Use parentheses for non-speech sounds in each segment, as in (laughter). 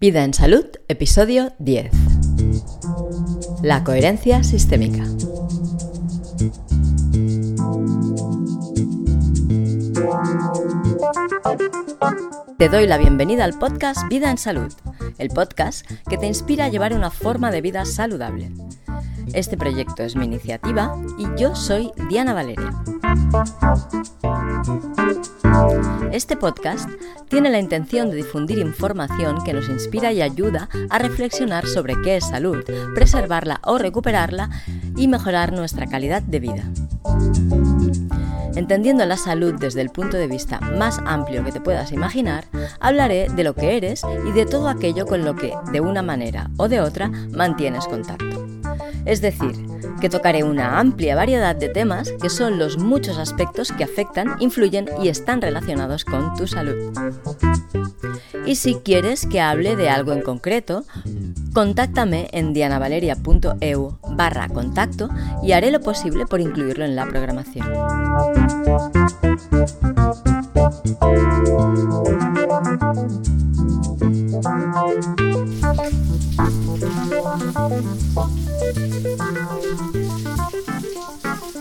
Vida en Salud, episodio 10. La coherencia sistémica. Te doy la bienvenida al podcast Vida en Salud, el podcast que te inspira a llevar una forma de vida saludable. Este proyecto es mi iniciativa y yo soy Diana Valeria. Este podcast tiene la intención de difundir información que nos inspira y ayuda a reflexionar sobre qué es salud, preservarla o recuperarla y mejorar nuestra calidad de vida. Entendiendo la salud desde el punto de vista más amplio que te puedas imaginar, hablaré de lo que eres y de todo aquello con lo que, de una manera o de otra, mantienes contacto. Es decir, que tocaré una amplia variedad de temas que son los muchos aspectos que afectan, influyen y están relacionados con tu salud. Y si quieres que hable de algo en concreto, contáctame en dianavaleria.eu barra contacto y haré lo posible por incluirlo en la programación.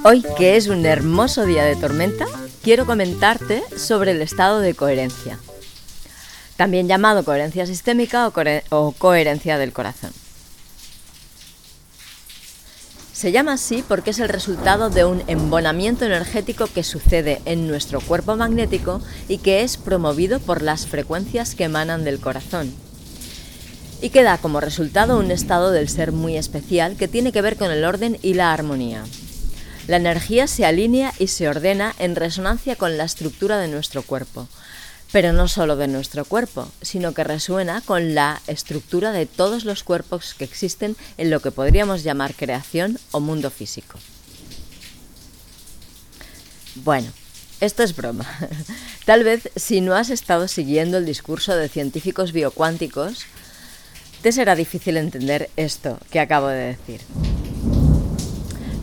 Hoy, que es un hermoso día de tormenta, quiero comentarte sobre el estado de coherencia, también llamado coherencia sistémica o, coherencia del corazón. Se llama así porque es el resultado de un embonamiento energético que sucede en nuestro cuerpo magnético y que es promovido por las frecuencias que emanan del corazón y que da como resultado un estado del ser muy especial que tiene que ver con el orden y la armonía. La energía se alinea y se ordena en resonancia con la estructura de nuestro cuerpo, pero no solo de nuestro cuerpo, sino que resuena con la estructura de todos los cuerpos que existen en lo que podríamos llamar creación o mundo físico. Bueno, esto es broma. (laughs) Tal vez si no has estado siguiendo el discurso de científicos biocuánticos, te será difícil entender esto que acabo de decir.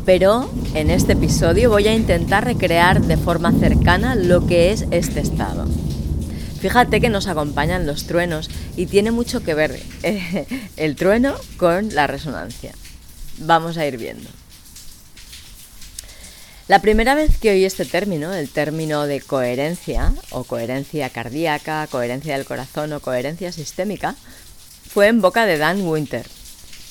Pero en este episodio voy a intentar recrear de forma cercana lo que es este estado. Fíjate que nos acompañan los truenos y tiene mucho que ver eh, el trueno con la resonancia. Vamos a ir viendo. La primera vez que oí este término, el término de coherencia o coherencia cardíaca, coherencia del corazón o coherencia sistémica, fue en boca de Dan Winter.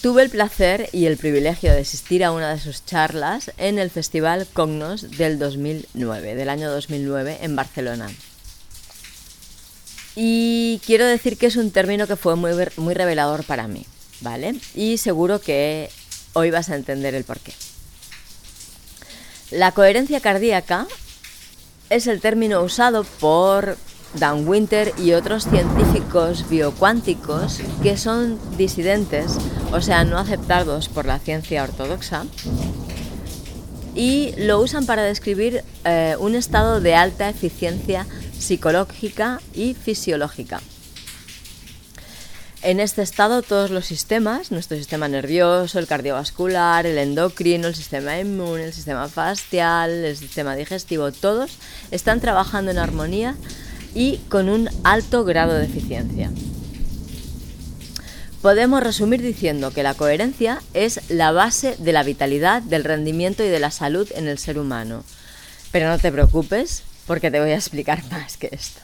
Tuve el placer y el privilegio de asistir a una de sus charlas en el Festival Cognos del 2009, del año 2009 en Barcelona. Y quiero decir que es un término que fue muy, muy revelador para mí, ¿vale? Y seguro que hoy vas a entender el porqué. La coherencia cardíaca es el término usado por Dan Winter y otros científicos biocuánticos que son disidentes, o sea, no aceptados por la ciencia ortodoxa, y lo usan para describir eh, un estado de alta eficiencia psicológica y fisiológica. En este estado todos los sistemas, nuestro sistema nervioso, el cardiovascular, el endocrino, el sistema inmune, el sistema facial, el sistema digestivo, todos están trabajando en armonía y con un alto grado de eficiencia. Podemos resumir diciendo que la coherencia es la base de la vitalidad, del rendimiento y de la salud en el ser humano. Pero no te preocupes porque te voy a explicar (laughs) más que esto.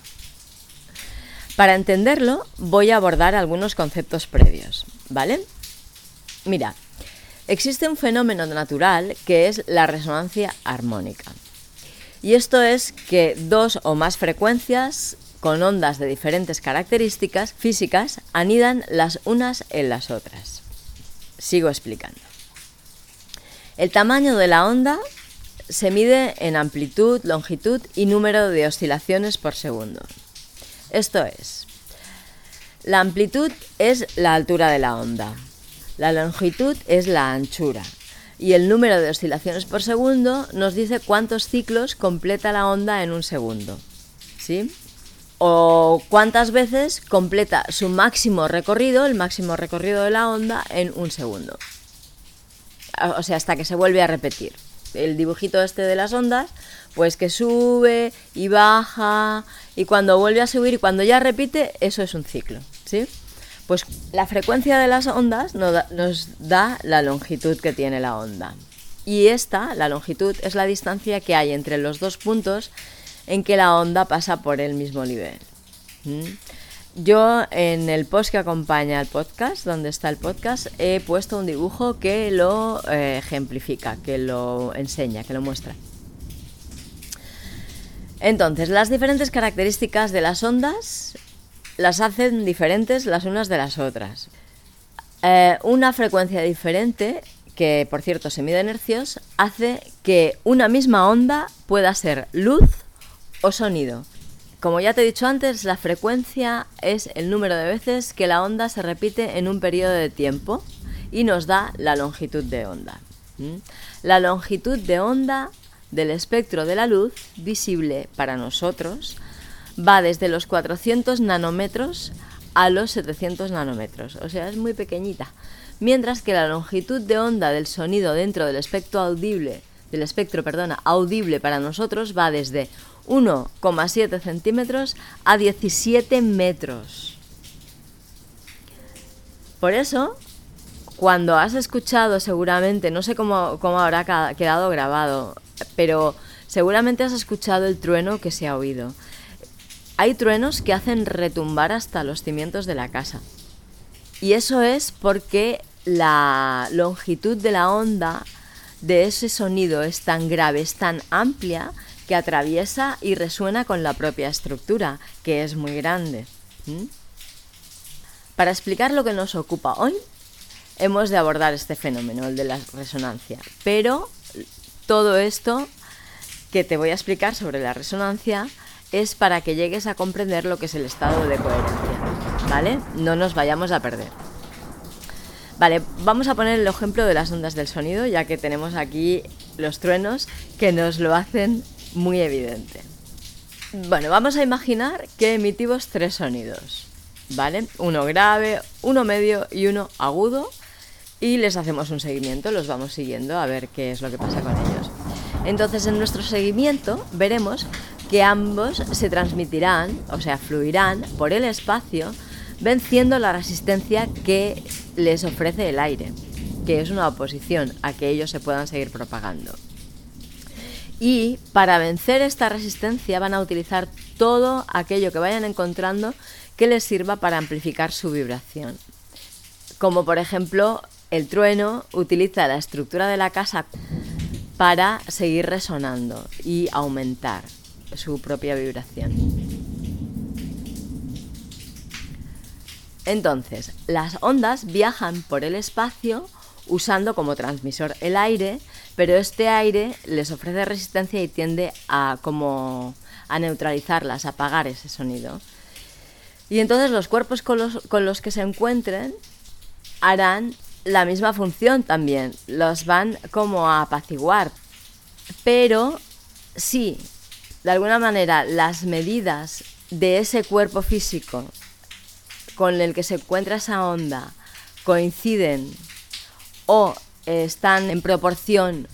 Para entenderlo voy a abordar algunos conceptos previos, ¿vale? Mira, existe un fenómeno natural que es la resonancia armónica. Y esto es que dos o más frecuencias con ondas de diferentes características físicas anidan las unas en las otras. Sigo explicando. El tamaño de la onda se mide en amplitud, longitud y número de oscilaciones por segundo. Esto es, la amplitud es la altura de la onda, la longitud es la anchura y el número de oscilaciones por segundo nos dice cuántos ciclos completa la onda en un segundo. ¿Sí? O cuántas veces completa su máximo recorrido, el máximo recorrido de la onda, en un segundo. O sea, hasta que se vuelve a repetir. El dibujito este de las ondas, pues que sube y baja, y cuando vuelve a subir y cuando ya repite, eso es un ciclo. ¿Sí? Pues la frecuencia de las ondas nos da la longitud que tiene la onda. Y esta, la longitud, es la distancia que hay entre los dos puntos en que la onda pasa por el mismo nivel. ¿Mm? Yo en el post que acompaña al podcast, donde está el podcast, he puesto un dibujo que lo eh, ejemplifica, que lo enseña, que lo muestra. Entonces, las diferentes características de las ondas las hacen diferentes las unas de las otras. Eh, una frecuencia diferente, que por cierto se mide en hercios, hace que una misma onda pueda ser luz o sonido. Como ya te he dicho antes, la frecuencia es el número de veces que la onda se repite en un periodo de tiempo y nos da la longitud de onda. La longitud de onda del espectro de la luz visible para nosotros va desde los 400 nanómetros a los 700 nanómetros, o sea, es muy pequeñita. Mientras que la longitud de onda del sonido dentro del espectro audible, del espectro, perdona, audible para nosotros va desde 1,7 centímetros a 17 metros. Por eso, cuando has escuchado seguramente, no sé cómo, cómo habrá quedado grabado, pero seguramente has escuchado el trueno que se ha oído. Hay truenos que hacen retumbar hasta los cimientos de la casa. Y eso es porque la longitud de la onda de ese sonido es tan grave, es tan amplia, que atraviesa y resuena con la propia estructura, que es muy grande. Para explicar lo que nos ocupa hoy, hemos de abordar este fenómeno, el de la resonancia. Pero todo esto que te voy a explicar sobre la resonancia es para que llegues a comprender lo que es el estado de coherencia, ¿vale? No nos vayamos a perder. Vale, vamos a poner el ejemplo de las ondas del sonido, ya que tenemos aquí los truenos que nos lo hacen muy evidente. Bueno, vamos a imaginar que emitimos tres sonidos, ¿vale? Uno grave, uno medio y uno agudo, y les hacemos un seguimiento, los vamos siguiendo a ver qué es lo que pasa con ellos. Entonces, en nuestro seguimiento veremos que ambos se transmitirán, o sea, fluirán por el espacio, venciendo la resistencia que les ofrece el aire, que es una oposición a que ellos se puedan seguir propagando. Y para vencer esta resistencia van a utilizar todo aquello que vayan encontrando que les sirva para amplificar su vibración. Como por ejemplo, el trueno utiliza la estructura de la casa para seguir resonando y aumentar su propia vibración. Entonces, las ondas viajan por el espacio usando como transmisor el aire, pero este aire les ofrece resistencia y tiende a como a neutralizarlas, a apagar ese sonido. Y entonces los cuerpos con los, con los que se encuentren harán la misma función también, los van como a apaciguar. Pero si de alguna manera las medidas de ese cuerpo físico con el que se encuentra esa onda coinciden o están en proporción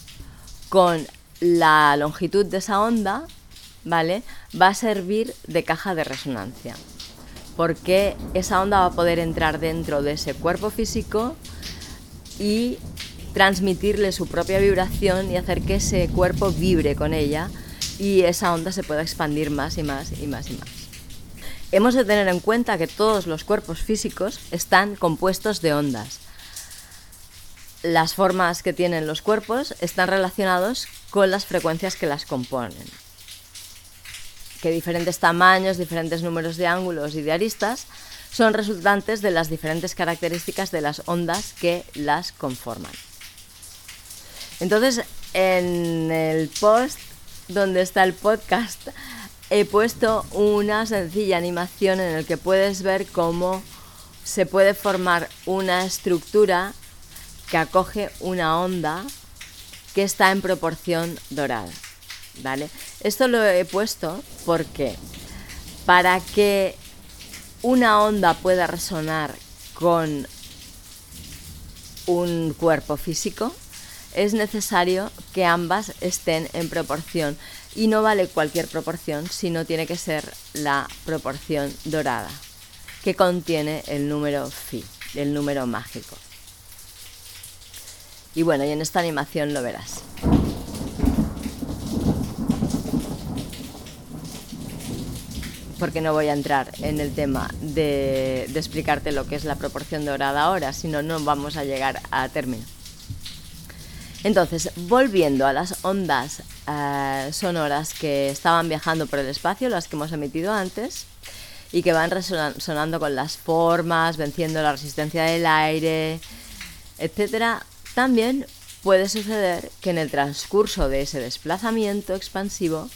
con la longitud de esa onda, ¿vale? Va a servir de caja de resonancia. Porque esa onda va a poder entrar dentro de ese cuerpo físico y transmitirle su propia vibración y hacer que ese cuerpo vibre con ella y esa onda se pueda expandir más y más y más y más. Hemos de tener en cuenta que todos los cuerpos físicos están compuestos de ondas. Las formas que tienen los cuerpos están relacionados con las frecuencias que las componen. Que diferentes tamaños, diferentes números de ángulos y de aristas son resultantes de las diferentes características de las ondas que las conforman. Entonces, en el post donde está el podcast, he puesto una sencilla animación en el que puedes ver cómo se puede formar una estructura que acoge una onda que está en proporción dorada. ¿Vale? Esto lo he puesto porque para que una onda pueda resonar con un cuerpo físico, es necesario que ambas estén en proporción. Y no vale cualquier proporción, sino tiene que ser la proporción dorada, que contiene el número phi, el número mágico. Y bueno, y en esta animación lo verás. porque no voy a entrar en el tema de, explicarte lo que es la proporción dorada ahora, sino no vamos a llegar a término. Entonces, volviendo a las ondas eh, sonoras que estaban viajando por el espacio, las que hemos emitido antes, y que van resonando con las formas, venciendo la resistencia del aire, etc., también puede suceder que en el transcurso de ese desplazamiento expansivo,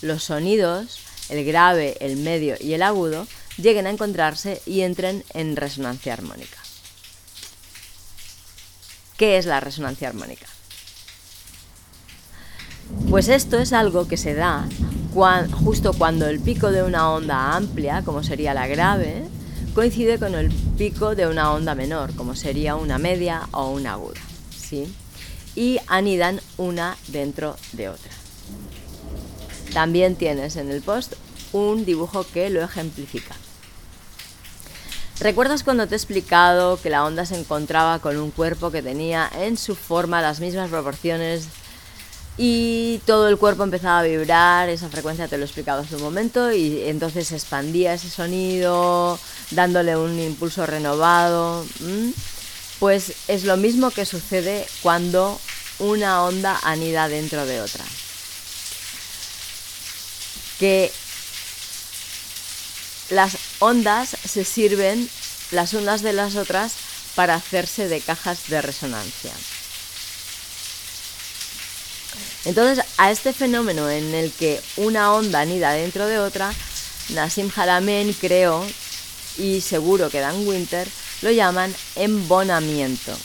los sonidos el grave, el medio y el agudo lleguen a encontrarse y entren en resonancia armónica. ¿Qué es la resonancia armónica? Pues esto es algo que se da justo cuando el pico de una onda amplia, como sería la grave, coincide con el pico de una onda menor, como sería una media o una aguda. ¿sí? Y anidan una dentro de otra. También tienes en el post un dibujo que lo ejemplifica. ¿Recuerdas cuando te he explicado que la onda se encontraba con un cuerpo que tenía en su forma las mismas proporciones y todo el cuerpo empezaba a vibrar? Esa frecuencia te lo he explicado hace un momento y entonces expandía ese sonido dándole un impulso renovado. Pues es lo mismo que sucede cuando una onda anida dentro de otra que las ondas se sirven las unas de las otras para hacerse de cajas de resonancia. Entonces, a este fenómeno en el que una onda anida dentro de otra, Nassim Haramein creó, y seguro que Dan Winter, lo llaman embonamiento,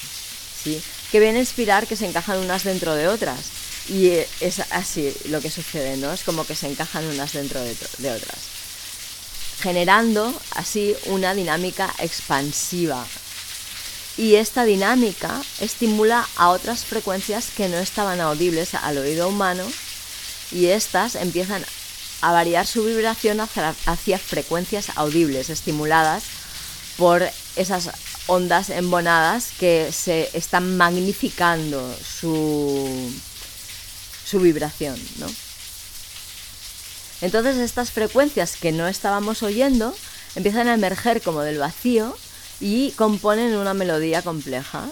¿sí? que viene a inspirar que se encajan unas dentro de otras. Y es así lo que sucede, ¿no? Es como que se encajan unas dentro de, otras. Generando así una dinámica expansiva. Y esta dinámica estimula a otras frecuencias que no estaban audibles al oído humano y estas empiezan a variar su vibración hacia, frecuencias audibles, estimuladas por esas ondas embonadas que se están magnificando su, su vibración, ¿no? Entonces estas frecuencias que no estábamos oyendo empiezan a emerger como del vacío y componen una melodía compleja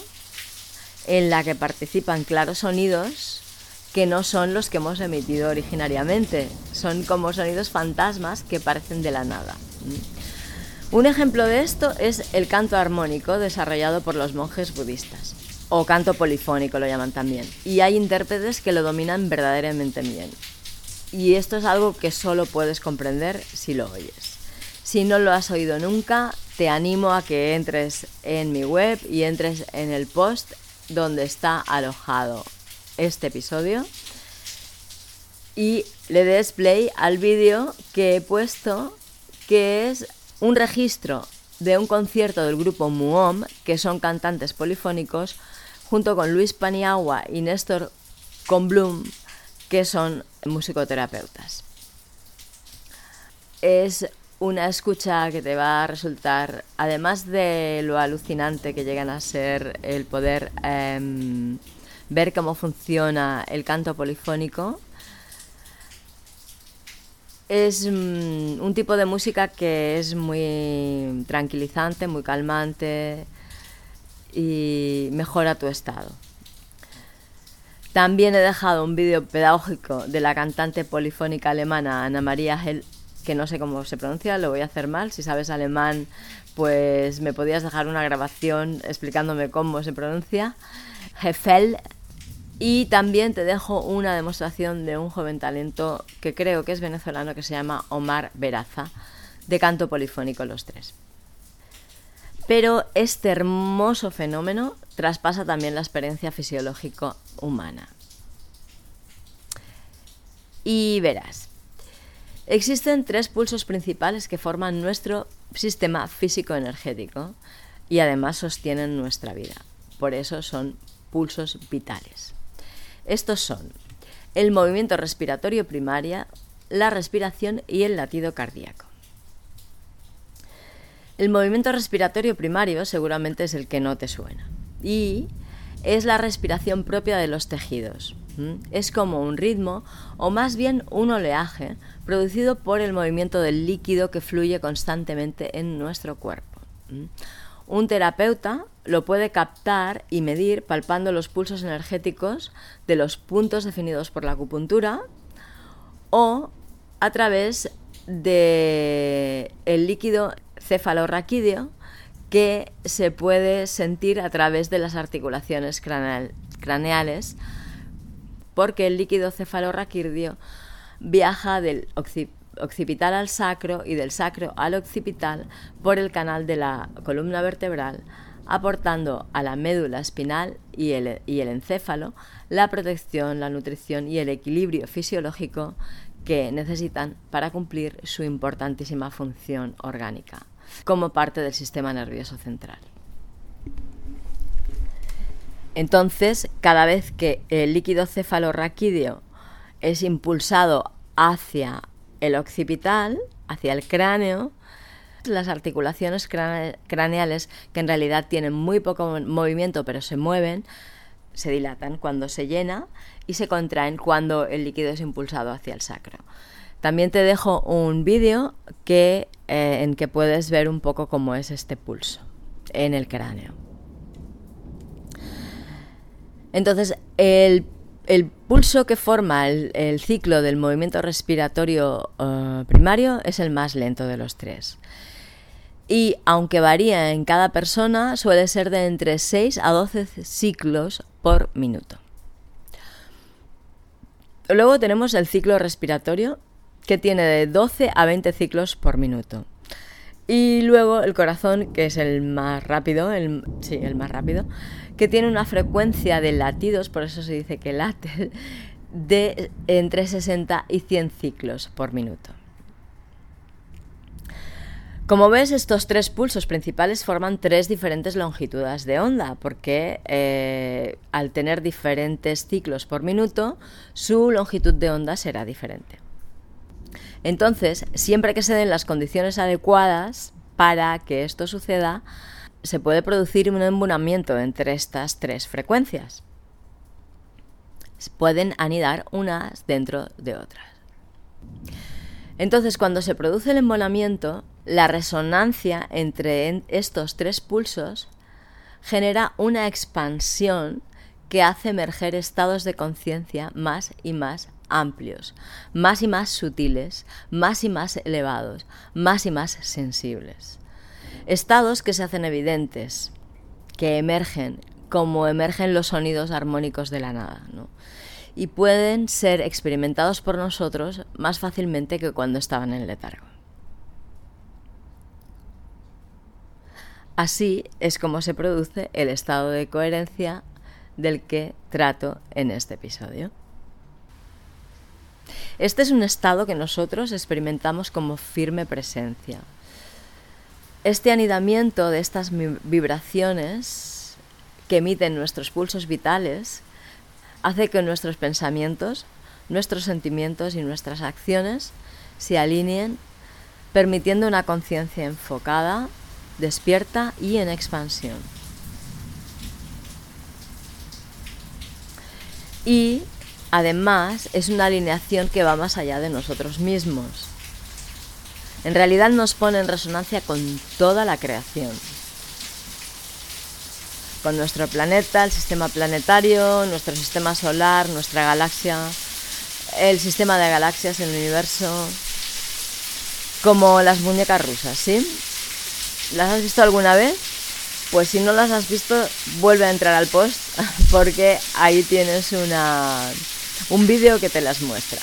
en la que participan claros sonidos que no son los que hemos emitido originariamente, son como sonidos fantasmas que parecen de la nada. Un ejemplo de esto es el canto armónico desarrollado por los monjes budistas o canto polifónico lo llaman también. Y hay intérpretes que lo dominan verdaderamente bien. Y esto es algo que solo puedes comprender si lo oyes. Si no lo has oído nunca, te animo a que entres en mi web y entres en el post donde está alojado este episodio y le des play al vídeo que he puesto que es un registro de un concierto del grupo Muom, que son cantantes polifónicos, junto con Luis Paniagua y Néstor Conblum, que son musicoterapeutas. Es una escucha que te va a resultar, además de lo alucinante que llegan a ser el poder em, ver cómo funciona el canto polifónico, es mm, un tipo de música que es muy tranquilizante, muy calmante, y mejora tu estado. También he dejado un vídeo pedagógico de la cantante polifónica alemana Ana María Hel, que no sé cómo se pronuncia, lo voy a hacer mal. Si sabes alemán, pues me podías dejar una grabación explicándome cómo se pronuncia. Hefel. Y también te dejo una demostración de un joven talento que creo que es venezolano que se llama Omar Veraza, de canto polifónico los tres. Pero este hermoso fenómeno traspasa también la experiencia fisiológica humana. Y verás, existen tres pulsos principales que forman nuestro sistema físico-energético y además sostienen nuestra vida. Por eso son pulsos vitales. Estos son el movimiento respiratorio primario, la respiración y el latido cardíaco. El movimiento respiratorio primario seguramente es el que no te suena. Y es la respiración propia de los tejidos. Es como un ritmo, o más bien un oleaje, producido por el movimiento del líquido que fluye constantemente en nuestro cuerpo. Un terapeuta lo puede captar y medir palpando los pulsos energéticos de los puntos definidos por la acupuntura o a través del el líquido cefalorraquídeo que se puede sentir a través de las articulaciones craneales, porque el líquido cefalorraquídeo viaja del occipital al sacro y del sacro al occipital por el canal de la columna vertebral, aportando a la médula espinal y el, y el encéfalo la protección, la nutrición y el equilibrio fisiológico que necesitan para cumplir su importantísima función orgánica como parte del sistema nervioso central. Entonces, cada vez que el líquido cefalorraquídeo es impulsado hacia el occipital, hacia el cráneo, las articulaciones craneales, que en realidad tienen muy poco movimiento pero se mueven, se dilatan cuando se llena y se contraen cuando el líquido es impulsado hacia el sacro. También te dejo un vídeo que, eh, en que puedes ver un poco cómo es este pulso en el cráneo. Entonces, el, pulso que forma el, ciclo del movimiento respiratorio eh, primario es el más lento de los tres. Y aunque varía en cada persona, suele ser de entre 6 a 12 ciclos por minuto. Luego tenemos el ciclo respiratorio, que tiene de 12 a 20 ciclos por minuto. Y luego el corazón, que es el más rápido, el, sí, el más rápido, que tiene una frecuencia de latidos, por eso se dice que late, (laughs) de entre 60 y 100 ciclos por minuto. Como ves, estos tres pulsos principales forman tres diferentes longitudes de onda, porque eh, al tener diferentes ciclos por minuto, su longitud de onda será diferente. Entonces, siempre que se den las condiciones adecuadas para que esto suceda, se puede producir un embonamiento entre estas tres frecuencias. Pueden anidar unas dentro de otras. Entonces, cuando se produce el embonamiento, la resonancia entre estos tres pulsos genera una expansión que hace emerger estados de conciencia más y más amplios, más y más sutiles, más y más elevados, más y más sensibles. Estados que se hacen evidentes, que emergen, como emergen los sonidos armónicos de la nada, y pueden ser experimentados por nosotros más fácilmente que cuando estaban en letargo. Así es como se produce el estado de coherencia del que trato en este episodio. Este es un estado que nosotros experimentamos como firme presencia. Este anidamiento de estas vibraciones que emiten nuestros pulsos vitales hace que nuestros pensamientos, nuestros sentimientos y nuestras acciones se alineen, permitiendo una conciencia enfocada, despierta y en expansión. Y Además, es una alineación que va más allá de nosotros mismos. En realidad nos pone en resonancia con toda la creación. Con nuestro planeta, el sistema planetario, nuestro sistema solar, nuestra galaxia, el sistema de galaxias, el universo. Como las muñecas rusas, ¿sí? ¿Las has visto alguna vez? Pues si no las has visto, vuelve a entrar al post (laughs) porque ahí tienes una un vídeo que te las muestra.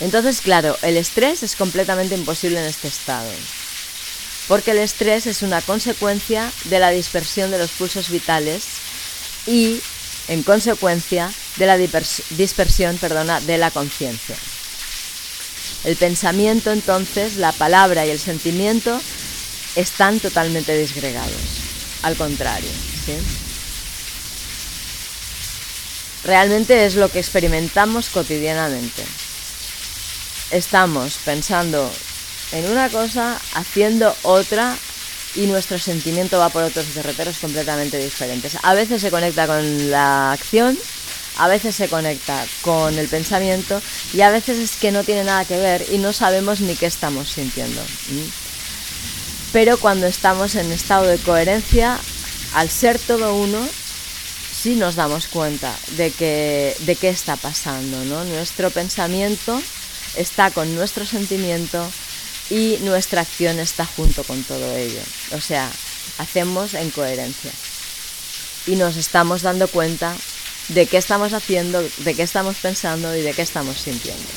Entonces, claro, el estrés es completamente imposible en este estado, porque el estrés es una consecuencia de la dispersión de los pulsos vitales y, en consecuencia, de la dispersión perdona, de la conciencia. El pensamiento, entonces, la palabra y el sentimiento están totalmente disgregados. Al contrario, ¿sí? Realmente es lo que experimentamos cotidianamente. Estamos pensando en una cosa, haciendo otra y nuestro sentimiento va por otros derroteros completamente diferentes. A veces se conecta con la acción, a veces se conecta con el pensamiento y a veces es que no tiene nada que ver y no sabemos ni qué estamos sintiendo. Pero cuando estamos en estado de coherencia, al ser todo uno, sí nos damos cuenta de, que, de qué está pasando. ¿no? Nuestro pensamiento está con nuestro sentimiento, y nuestra acción está junto con todo ello. O sea, hacemos en coherencia y nos estamos dando cuenta de qué estamos haciendo, de qué estamos pensando y de qué estamos sintiendo.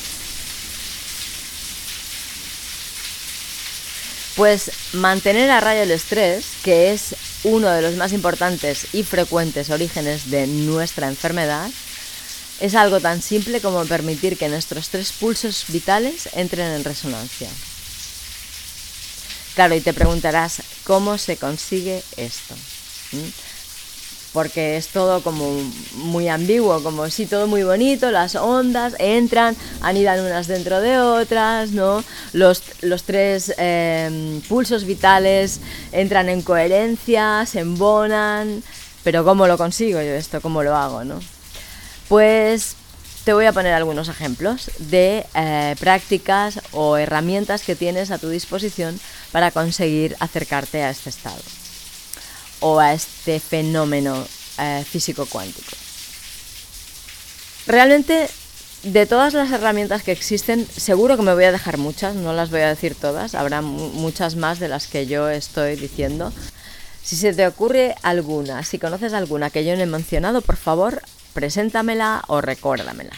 Pues mantener a raya el estrés, que es uno de los más importantes y frecuentes orígenes de nuestra enfermedad, es algo tan simple como permitir que nuestros tres pulsos vitales entren en resonancia. Claro, y te preguntarás, ¿cómo se consigue esto? ¿Mm? Porque es todo como muy ambiguo, como si todo muy bonito, las ondas entran, anidan unas dentro de otras, ¿no? Los, los tres em, pulsos vitales entran en coherencia, se embonan, pero ¿cómo lo consigo yo esto? ¿Cómo lo hago, no? Pues te voy a poner algunos ejemplos de eh, prácticas o herramientas que tienes a tu disposición para conseguir acercarte a este estado o a este fenómeno eh, físico cuántico. Realmente, de todas las herramientas que existen, seguro que me voy a dejar muchas, no las voy a decir todas, habrá muchas más de las que yo estoy diciendo. Si se te ocurre alguna, si conoces alguna que yo no he mencionado, por favor, preséntamela o recuérdamela.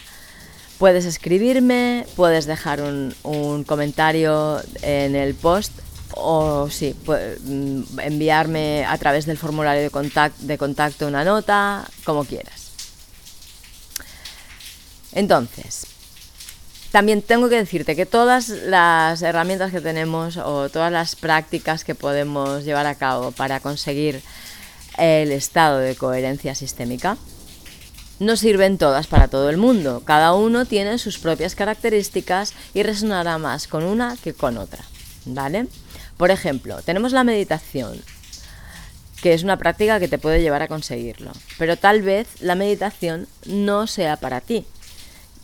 Puedes escribirme, puedes dejar un, un comentario en el post o sí, mm, enviarme a través del formulario de, de contacto una nota, como quieras. Entonces, también tengo que decirte que todas las herramientas que tenemos o todas las prácticas que podemos llevar a cabo para conseguir el estado de coherencia sistémica no sirven todas para todo el mundo. Cada uno tiene sus propias características y resonará más con una que con otra. ¿Vale? Por ejemplo, tenemos la meditación, que es una práctica que te puede llevar a conseguirlo, pero tal vez la meditación no sea para ti,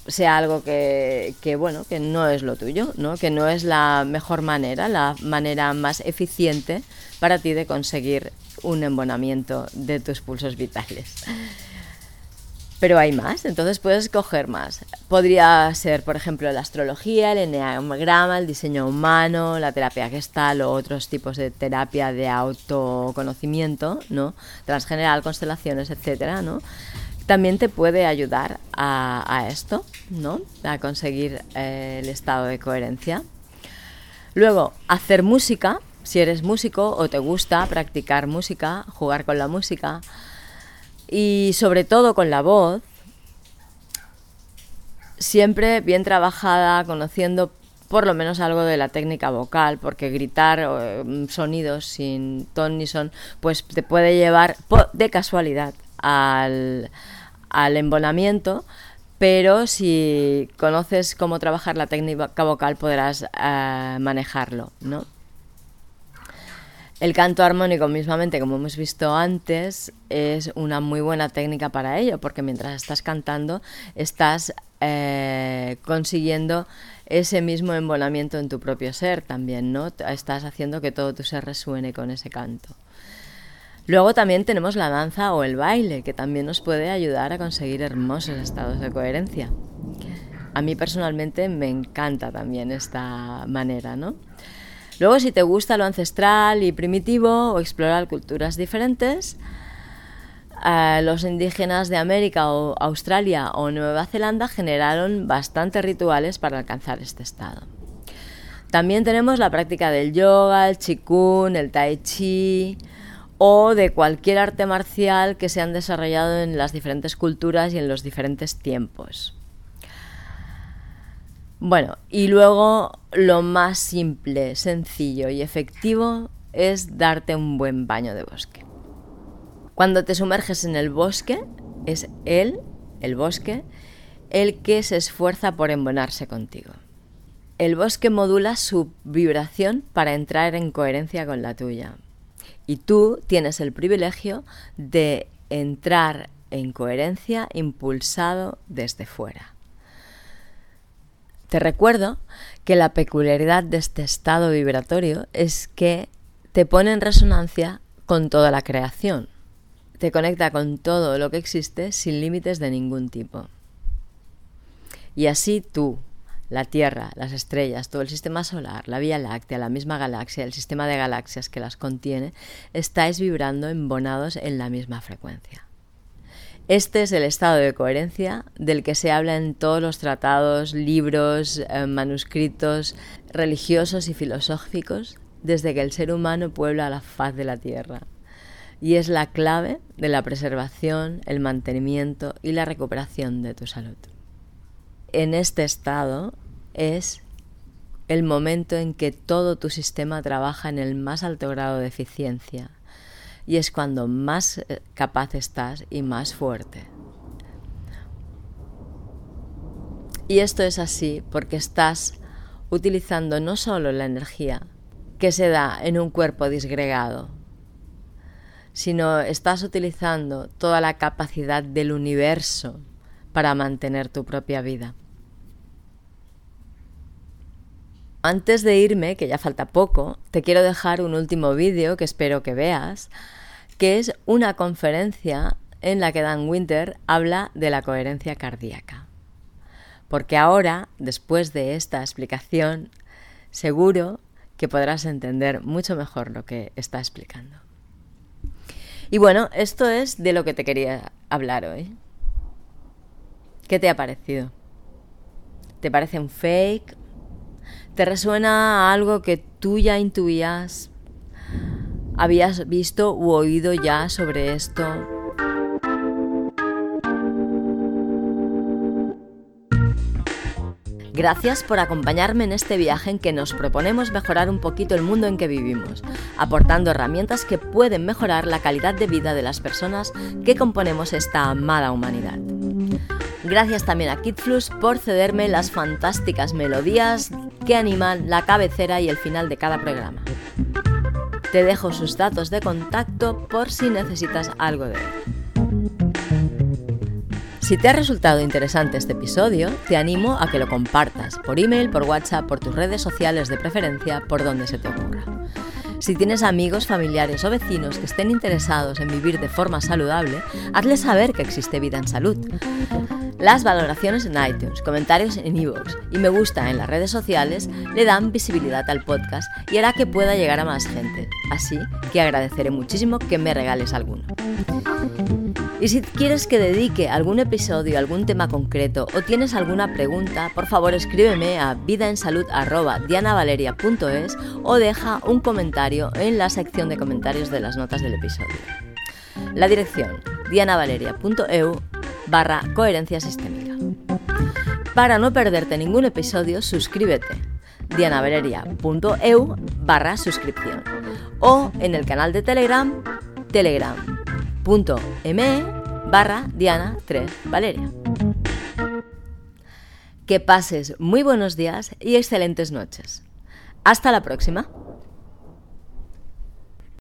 sea algo que, bueno, que no es lo tuyo, ¿no? que no es la mejor manera, la manera más eficiente para ti de conseguir un embonamiento de tus pulsos vitales. Pero hay más, entonces puedes escoger más. Podría ser, por ejemplo, la astrología, el enneagrama, el diseño humano, la terapia gestal o otros tipos de terapia de autoconocimiento, ¿no? Transgeneral, constelaciones, etcétera, ¿no? También te puede ayudar a, esto, ¿no? A conseguir eh, el estado de coherencia. Luego, hacer música, si eres músico o te gusta practicar música, jugar con la música y sobre todo con la voz, siempre bien trabajada, conociendo por lo menos algo de la técnica vocal, porque gritar eh, sonidos sin ton ni son, pues te puede llevar de casualidad al, al pero si conoces cómo trabajar la técnica vocal podrás eh, manejarlo, ¿no? El canto armónico, mismamente, como hemos visto antes, es una muy buena técnica para ello, porque mientras estás cantando estás eh, consiguiendo ese mismo embonamiento en tu propio ser también, ¿no? Estás haciendo que todo tu ser resuene con ese canto. Luego también tenemos la danza o el baile, que también nos puede ayudar a conseguir hermosos estados de coherencia. A mí personalmente me encanta también esta manera, ¿no? Luego, si te gusta lo ancestral y primitivo o explorar culturas diferentes, eh, los indígenas de América o Australia o Nueva Zelanda generaron bastantes rituales para alcanzar este estado. También tenemos la práctica del yoga, el qigong, el tai chi o de cualquier arte marcial que se han desarrollado en las diferentes culturas y en los diferentes tiempos. Bueno, y luego lo más simple, sencillo y efectivo es darte un buen baño de bosque. Cuando te sumerges en el bosque, es él, el bosque, el que se esfuerza por embonarse contigo. El bosque modula su vibración para entrar en coherencia con la tuya. Y tú tienes el privilegio de entrar en coherencia impulsado desde fuera. Te recuerdo que la peculiaridad de este estado vibratorio es que te pone en resonancia con toda la creación. Te conecta con todo lo que existe sin límites de ningún tipo. Y así tú, la Tierra, las estrellas, todo el sistema solar, la Vía Láctea, la misma galaxia, el sistema de galaxias que las contiene, estáis vibrando embonados en la misma frecuencia. Este es el estado de coherencia del que se habla en todos los tratados, libros, eh, manuscritos religiosos y filosóficos desde que el ser humano puebla la faz de la Tierra. Y es la clave de la preservación, el mantenimiento y la recuperación de tu salud. En este estado es el momento en que todo tu sistema trabaja en el más alto grado de eficiencia, y es cuando más eh, capaz estás y más fuerte. Y esto es así porque estás utilizando no solo la energía que se da en un cuerpo disgregado, sino estás utilizando toda la capacidad del universo para mantener tu propia vida. Antes de irme, que ya falta poco, te quiero dejar un último vídeo que espero que veas, que es una conferencia en la que Dan Winter habla de la coherencia cardíaca. Porque ahora, después de esta explicación, seguro que podrás entender mucho mejor lo que está explicando. Y bueno, esto es de lo que te quería hablar hoy. ¿Qué te ha parecido? ¿Te parece un fake? ¿Te resuena algo que tú ya intuías? ¿Habías visto u oído ya sobre esto? Gracias por acompañarme en este viaje en que nos proponemos mejorar un poquito el mundo en que vivimos, aportando herramientas que pueden mejorar la calidad de vida de las personas que componemos esta amada humanidad. Gracias también a KidFlux por cederme las fantásticas melodías que animan la cabecera y el final de cada programa. Te dejo sus datos de contacto por si necesitas algo de él. Si te ha resultado interesante este episodio, te animo a que lo compartas por email, por WhatsApp, por tus redes sociales de preferencia, por donde se te ocurra. Si tienes amigos, familiares o vecinos que estén interesados en vivir de forma saludable, hazles saber que existe vida en salud. Las valoraciones en iTunes, comentarios en iVoox y me gusta en las redes sociales le dan visibilidad al podcast y hará que pueda llegar a más gente. Así que agradeceré muchísimo que me regales alguno. Y si quieres que dedique algún episodio a algún tema concreto o tienes alguna pregunta, por favor escríbeme a vidaensalud.dianavaleria.es o deja un comentario en la sección de comentarios de las notas del episodio. La dirección dianavaleria.eu barra coherencia sistémica. Para no perderte ningún episodio, suscríbete dianavaleria.eu barra suscripción o en el canal de Telegram telegram.me barra Diana 3 Valeria. Que pases muy buenos días y excelentes noches. Hasta la próxima.